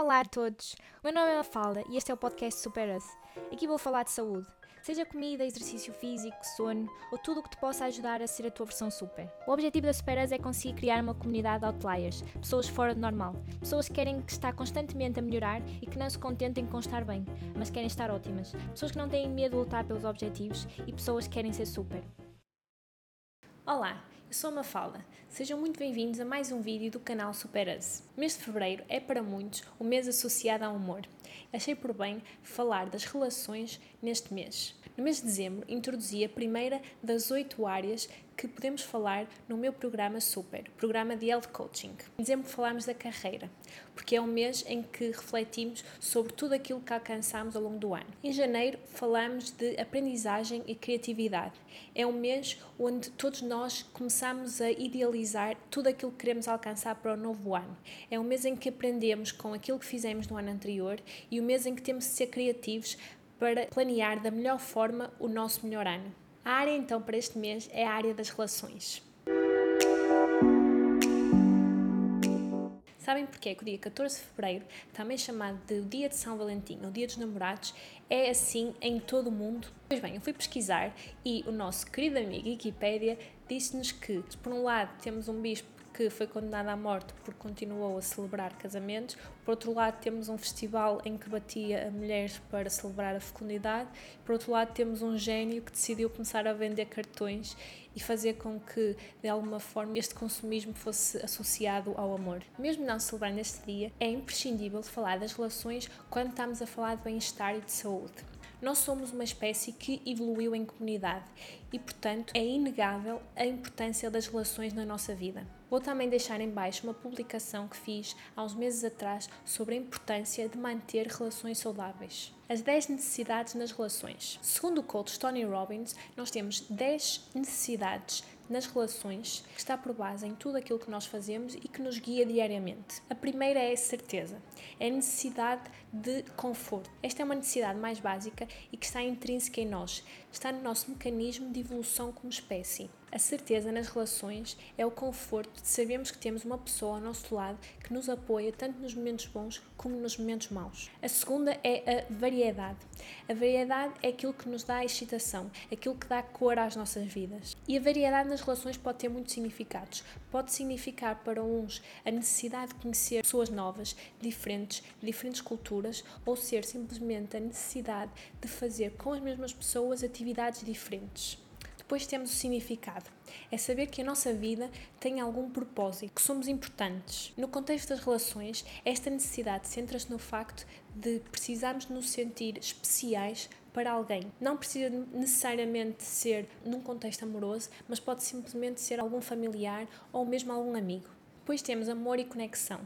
Olá a todos, o meu nome é Mafalda e este é o podcast Super Us. Aqui vou falar de saúde, seja comida, exercício físico, sono ou tudo o que te possa ajudar a ser a tua versão super. O objetivo da Super Us é conseguir criar uma comunidade de outliers, pessoas fora do normal, pessoas que querem estar constantemente a melhorar e que não se contentem com estar bem, mas querem estar ótimas, pessoas que não têm medo de lutar pelos objetivos e pessoas que querem ser super. Olá, eu sou a Mafalda. Sejam muito bem-vindos a mais um vídeo do canal Super Us. O mês de Fevereiro é para muitos o mês associado ao humor. Achei por bem falar das relações neste mês. No mês de dezembro introduzi a primeira das oito áreas que podemos falar no meu programa Super, programa de Health Coaching. Em dezembro falamos da carreira, porque é um mês em que refletimos sobre tudo aquilo que alcançamos ao longo do ano. Em janeiro falamos de aprendizagem e criatividade. É um mês onde todos nós começamos a idealizar tudo aquilo que queremos alcançar para o novo ano. É um mês em que aprendemos com aquilo que fizemos no ano anterior e o um mês em que temos de ser criativos para planear da melhor forma o nosso melhor ano. A área então para este mês é a área das relações. Sabem porque é que o dia 14 de Fevereiro, também chamado de Dia de São Valentim ou Dia dos Namorados, é assim em todo o mundo? Pois bem, eu fui pesquisar e o nosso querido amigo Wikipédia disse-nos que, por um lado, temos um bispo que foi condenado à morte porque continuou a celebrar casamentos. Por outro lado, temos um festival em que batia a mulheres para celebrar a fecundidade. Por outro lado, temos um gênio que decidiu começar a vender cartões e fazer com que, de alguma forma, este consumismo fosse associado ao amor. Mesmo não celebrando este dia, é imprescindível falar das relações quando estamos a falar de bem-estar e de saúde. Nós somos uma espécie que evoluiu em comunidade e, portanto, é inegável a importância das relações na nossa vida. Vou também deixar em baixo uma publicação que fiz há uns meses atrás sobre a importância de manter relações saudáveis. As 10 necessidades nas relações. Segundo o coach Tony Robbins, nós temos 10 necessidades nas relações que está por base em tudo aquilo que nós fazemos e que nos guia diariamente. A primeira é a certeza, é a necessidade de conforto. Esta é uma necessidade mais básica e que está intrínseca em nós, está no nosso mecanismo de evolução como espécie. A certeza nas relações é o conforto de sabermos que temos uma pessoa ao nosso lado que nos apoia tanto nos momentos bons como nos momentos maus. A segunda é a variedade. A variedade é aquilo que nos dá excitação, aquilo que dá cor às nossas vidas. E a variedade nas relações pode ter muitos significados. Pode significar para uns a necessidade de conhecer pessoas novas, diferentes, diferentes culturas, ou ser simplesmente a necessidade de fazer com as mesmas pessoas atividades diferentes. Depois temos o significado. É saber que a nossa vida tem algum propósito, que somos importantes. No contexto das relações, esta necessidade centra-se no facto de precisarmos nos sentir especiais para alguém. Não precisa necessariamente ser num contexto amoroso, mas pode simplesmente ser algum familiar ou mesmo algum amigo. Depois temos amor e conexão.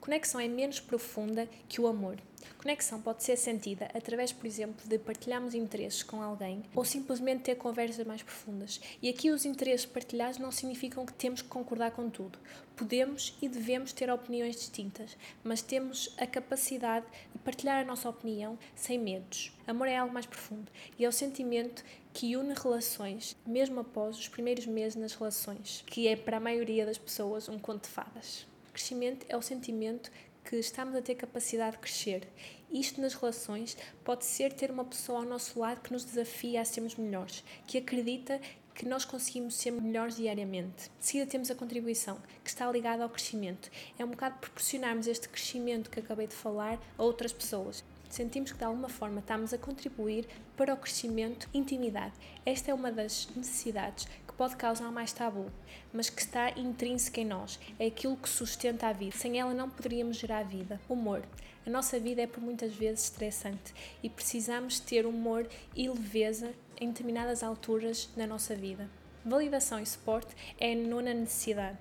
Conexão é menos profunda que o amor. Conexão pode ser sentida através, por exemplo, de partilharmos interesses com alguém ou simplesmente ter conversas mais profundas. E aqui os interesses partilhados não significam que temos que concordar com tudo. Podemos e devemos ter opiniões distintas, mas temos a capacidade de partilhar a nossa opinião sem medos. Amor é algo mais profundo e é o sentimento que une relações, mesmo após os primeiros meses nas relações, que é para a maioria das pessoas um conto de fadas. Crescimento é o sentimento que estamos a ter capacidade de crescer. Isto nas relações pode ser ter uma pessoa ao nosso lado que nos desafia a sermos melhores, que acredita que nós conseguimos ser melhores diariamente. De seguida temos a contribuição, que está ligada ao crescimento. É um bocado proporcionarmos este crescimento que acabei de falar a outras pessoas. Sentimos que de alguma forma estamos a contribuir para o crescimento intimidade. Esta é uma das necessidades que pode causar mais tabu, mas que está intrínseca em nós, é aquilo que sustenta a vida. Sem ela não poderíamos gerar vida. Humor. A nossa vida é por muitas vezes estressante e precisamos ter humor e leveza em determinadas alturas na nossa vida. Validação e suporte é a nona necessidade.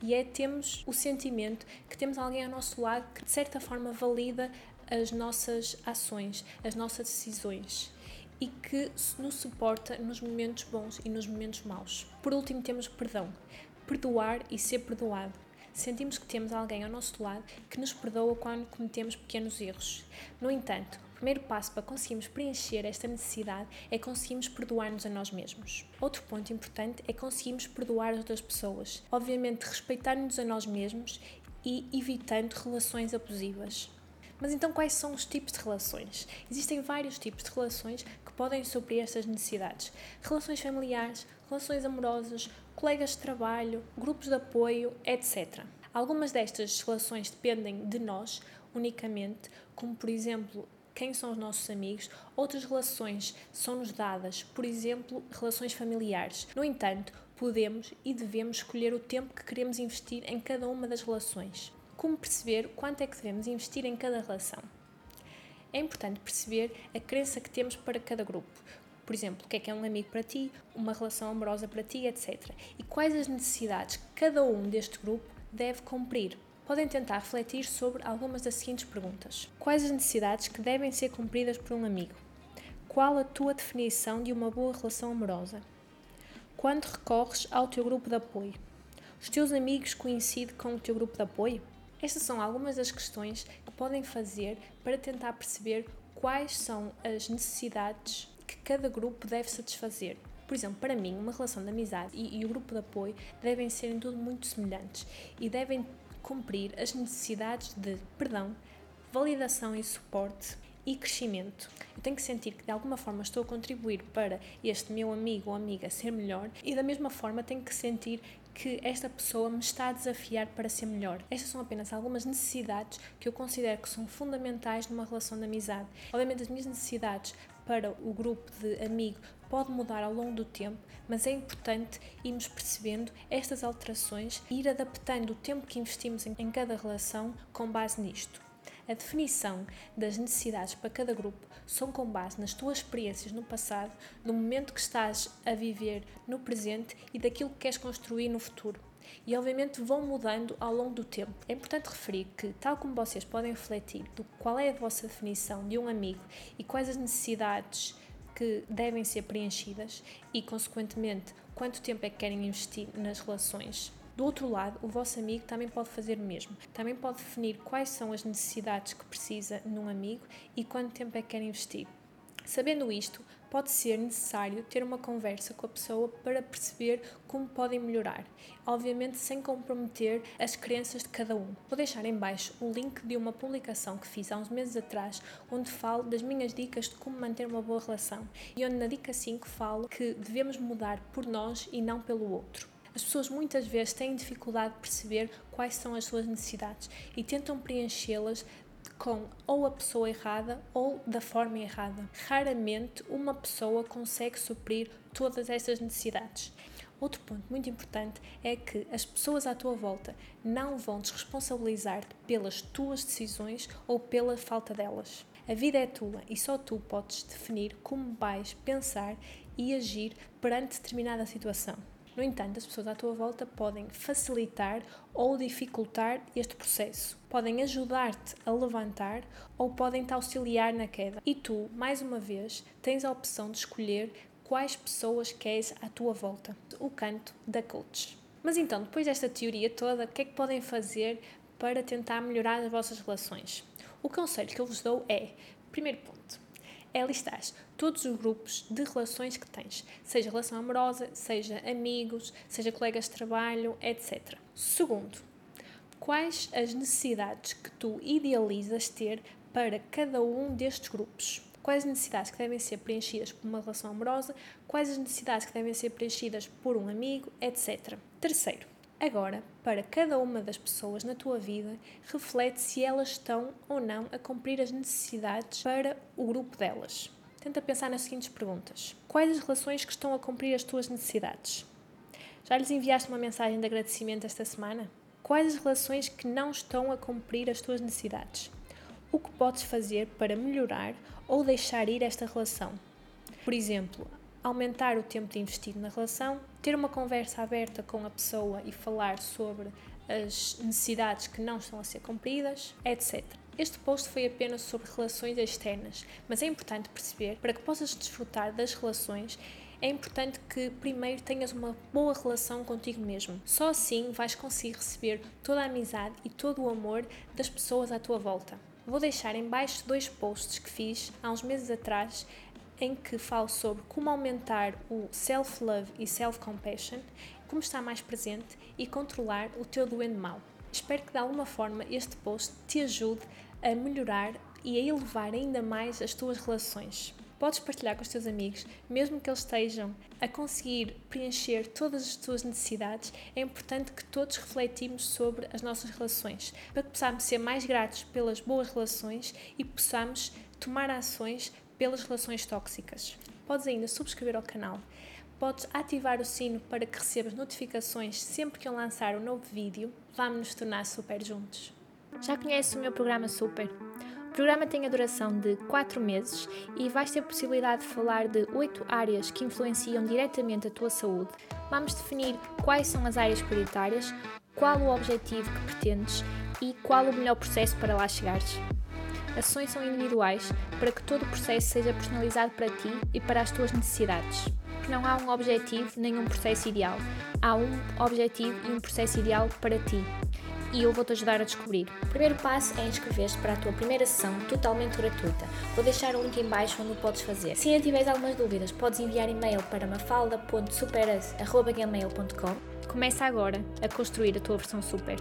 E é temos o sentimento que temos alguém ao nosso lado que de certa forma valida as nossas ações, as nossas decisões e que nos suporta nos momentos bons e nos momentos maus. Por último, temos perdão. Perdoar e ser perdoado. Sentimos que temos alguém ao nosso lado que nos perdoa quando cometemos pequenos erros. No entanto, o primeiro passo para conseguirmos preencher esta necessidade é conseguirmos perdoar-nos a nós mesmos. Outro ponto importante é conseguirmos perdoar as outras pessoas. Obviamente, respeitar-nos a nós mesmos e evitando relações abusivas. Mas então quais são os tipos de relações? Existem vários tipos de relações podem suprir estas necessidades. Relações familiares, relações amorosas, colegas de trabalho, grupos de apoio, etc. Algumas destas relações dependem de nós unicamente, como por exemplo quem são os nossos amigos, outras relações são-nos dadas, por exemplo, relações familiares. No entanto, podemos e devemos escolher o tempo que queremos investir em cada uma das relações. Como perceber quanto é que devemos investir em cada relação? É importante perceber a crença que temos para cada grupo. Por exemplo, o que é que é um amigo para ti, uma relação amorosa para ti, etc. E quais as necessidades que cada um deste grupo deve cumprir podem tentar refletir sobre algumas das seguintes perguntas: Quais as necessidades que devem ser cumpridas por um amigo? Qual a tua definição de uma boa relação amorosa? Quando recorres ao teu grupo de apoio? Os teus amigos coincidem com o teu grupo de apoio? Estas são algumas das questões que podem fazer para tentar perceber quais são as necessidades que cada grupo deve satisfazer. Por exemplo, para mim, uma relação de amizade e, e o grupo de apoio devem ser em tudo muito semelhantes e devem cumprir as necessidades de perdão, validação e suporte e crescimento. Eu tenho que sentir que de alguma forma estou a contribuir para este meu amigo ou amiga ser melhor e da mesma forma tenho que sentir que esta pessoa me está a desafiar para ser melhor. Estas são apenas algumas necessidades que eu considero que são fundamentais numa relação de amizade. Obviamente, as minhas necessidades para o grupo de amigo pode mudar ao longo do tempo, mas é importante irmos percebendo estas alterações e ir adaptando o tempo que investimos em cada relação com base nisto. A definição das necessidades para cada grupo são com base nas tuas experiências no passado, no momento que estás a viver no presente e daquilo que queres construir no futuro. E obviamente vão mudando ao longo do tempo. É importante referir que, tal como vocês podem refletir do qual é a vossa definição de um amigo e quais as necessidades que devem ser preenchidas e, consequentemente, quanto tempo é que querem investir nas relações. Do outro lado, o vosso amigo também pode fazer o mesmo. Também pode definir quais são as necessidades que precisa num amigo e quanto tempo é que quer investir. Sabendo isto, pode ser necessário ter uma conversa com a pessoa para perceber como podem melhorar, obviamente sem comprometer as crenças de cada um. Vou deixar em baixo o link de uma publicação que fiz há uns meses atrás, onde falo das minhas dicas de como manter uma boa relação e onde na dica 5 falo que devemos mudar por nós e não pelo outro. As pessoas muitas vezes têm dificuldade de perceber quais são as suas necessidades e tentam preenchê-las com ou a pessoa errada ou da forma errada. Raramente uma pessoa consegue suprir todas estas necessidades. Outro ponto muito importante é que as pessoas à tua volta não vão desresponsabilizar-te pelas tuas decisões ou pela falta delas. A vida é tua e só tu podes definir como vais pensar e agir perante determinada situação. No entanto, as pessoas à tua volta podem facilitar ou dificultar este processo. Podem ajudar-te a levantar ou podem te auxiliar na queda. E tu, mais uma vez, tens a opção de escolher quais pessoas queres à tua volta. O canto da coach. Mas então, depois desta teoria toda, o que é que podem fazer para tentar melhorar as vossas relações? O conselho que eu vos dou é: primeiro ponto, é listar todos os grupos de relações que tens, seja relação amorosa, seja amigos, seja colegas de trabalho, etc. Segundo, quais as necessidades que tu idealizas ter para cada um destes grupos? Quais as necessidades que devem ser preenchidas por uma relação amorosa, quais as necessidades que devem ser preenchidas por um amigo, etc. Terceiro, Agora, para cada uma das pessoas na tua vida, reflete se elas estão ou não a cumprir as necessidades para o grupo delas. Tenta pensar nas seguintes perguntas: Quais as relações que estão a cumprir as tuas necessidades? Já lhes enviaste uma mensagem de agradecimento esta semana? Quais as relações que não estão a cumprir as tuas necessidades? O que podes fazer para melhorar ou deixar ir esta relação? Por exemplo, aumentar o tempo de investir na relação, ter uma conversa aberta com a pessoa e falar sobre as necessidades que não estão a ser cumpridas, etc. Este post foi apenas sobre relações externas, mas é importante perceber para que possas desfrutar das relações é importante que primeiro tenhas uma boa relação contigo mesmo. Só assim vais conseguir receber toda a amizade e todo o amor das pessoas à tua volta. Vou deixar em baixo dois posts que fiz há uns meses atrás em que falo sobre como aumentar o self-love e self-compassion, como estar mais presente e controlar o teu doente mau. Espero que de alguma forma este post te ajude a melhorar e a elevar ainda mais as tuas relações. Podes partilhar com os teus amigos, mesmo que eles estejam a conseguir preencher todas as tuas necessidades, é importante que todos refletimos sobre as nossas relações, para que possamos ser mais gratos pelas boas relações e possamos tomar ações pelas relações tóxicas. Podes ainda subscrever ao canal, podes ativar o sino para que recebas notificações sempre que eu lançar um novo vídeo. Vamos nos tornar super juntos. Já conheces o meu programa Super? O programa tem a duração de 4 meses e vais ter a possibilidade de falar de 8 áreas que influenciam diretamente a tua saúde. Vamos definir quais são as áreas prioritárias, qual o objetivo que pretendes e qual o melhor processo para lá chegares. Sessões são individuais para que todo o processo seja personalizado para ti e para as tuas necessidades. Não há um objetivo nem um processo ideal. Há um objetivo e um processo ideal para ti. E eu vou-te ajudar a descobrir. O primeiro passo é inscrever-te para a tua primeira sessão totalmente gratuita. Vou deixar o link em baixo onde o podes fazer. Se ainda tiveres algumas dúvidas, podes enviar e-mail para mafalda.superas.gmail.com Começa agora a construir a tua versão super.